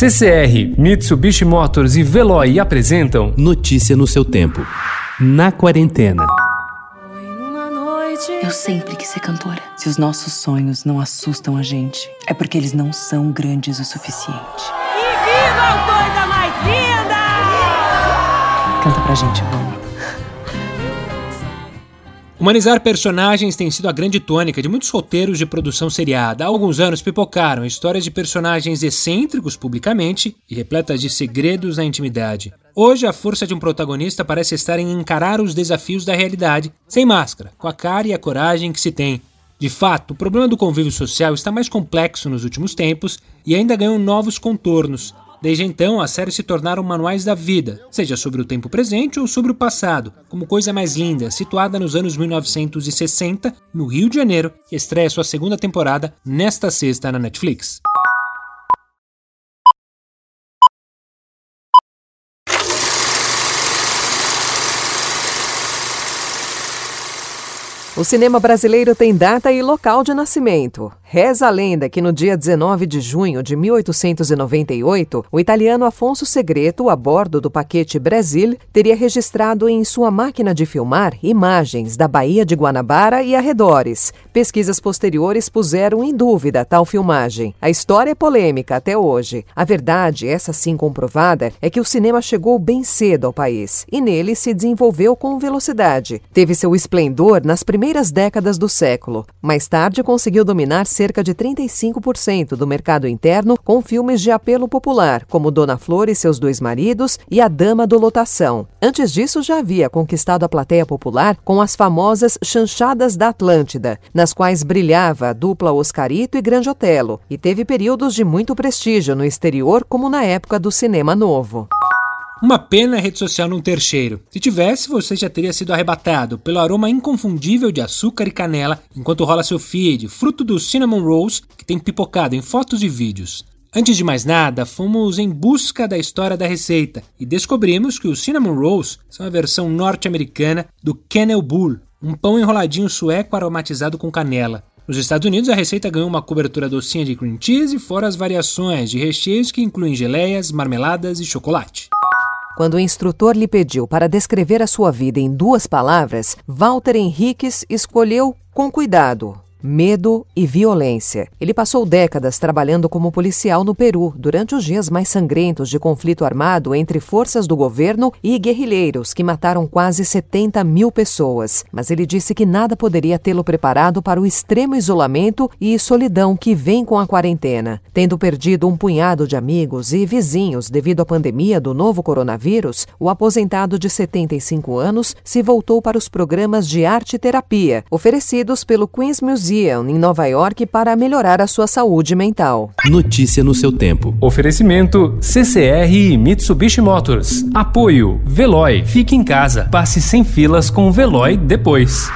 CCR, Mitsubishi Motors e Veloy apresentam Notícia no seu tempo. Na quarentena. Eu sempre quis ser cantora. Se os nossos sonhos não assustam a gente, é porque eles não são grandes o suficiente. E viva a coisa mais linda! Canta pra gente, vamos. Humanizar personagens tem sido a grande tônica de muitos roteiros de produção seriada. Há alguns anos pipocaram histórias de personagens excêntricos publicamente e repletas de segredos na intimidade. Hoje, a força de um protagonista parece estar em encarar os desafios da realidade, sem máscara, com a cara e a coragem que se tem. De fato, o problema do convívio social está mais complexo nos últimos tempos e ainda ganhou novos contornos. Desde então, as séries se tornaram manuais da vida, seja sobre o tempo presente ou sobre o passado, como Coisa Mais Linda, situada nos anos 1960, no Rio de Janeiro, que estreia sua segunda temporada nesta sexta na Netflix. O cinema brasileiro tem data e local de nascimento. Reza a lenda que no dia 19 de junho de 1898, o italiano Afonso Segreto, a bordo do paquete Brasil, teria registrado em sua máquina de filmar imagens da Baía de Guanabara e arredores. Pesquisas posteriores puseram em dúvida tal filmagem. A história é polêmica até hoje. A verdade, essa sim comprovada, é que o cinema chegou bem cedo ao país e nele se desenvolveu com velocidade. Teve seu esplendor nas primeiras décadas do século. Mais tarde conseguiu dominar cerca de 35% do mercado interno com filmes de apelo popular, como Dona Flor e seus dois maridos e A Dama do Lotação. Antes disso, já havia conquistado a plateia popular com as famosas Chanchadas da Atlântida, nas quais brilhava a dupla Oscarito e Grande Otelo, e teve períodos de muito prestígio no exterior, como na época do cinema novo. Uma pena a rede social não ter cheiro. Se tivesse, você já teria sido arrebatado pelo aroma inconfundível de açúcar e canela enquanto rola seu feed, fruto do cinnamon rolls que tem pipocado em fotos e vídeos. Antes de mais nada, fomos em busca da história da receita e descobrimos que os cinnamon rolls são a versão norte-americana do Kennel Bull, um pão enroladinho sueco aromatizado com canela. Nos Estados Unidos, a receita ganhou uma cobertura docinha de cream cheese, fora as variações de recheios que incluem geleias, marmeladas e chocolate. Quando o instrutor lhe pediu para descrever a sua vida em duas palavras, Walter Henriques escolheu com cuidado medo e violência. Ele passou décadas trabalhando como policial no Peru durante os dias mais sangrentos de conflito armado entre forças do governo e guerrilheiros que mataram quase 70 mil pessoas. Mas ele disse que nada poderia tê-lo preparado para o extremo isolamento e solidão que vem com a quarentena. Tendo perdido um punhado de amigos e vizinhos devido à pandemia do novo coronavírus, o aposentado de 75 anos se voltou para os programas de arte terapia oferecidos pelo Queen's Museum em Nova York para melhorar a sua saúde mental. Notícia no seu tempo. Oferecimento CCR e Mitsubishi Motors. Apoio Veloy. Fique em casa. Passe sem filas com o Veloy depois.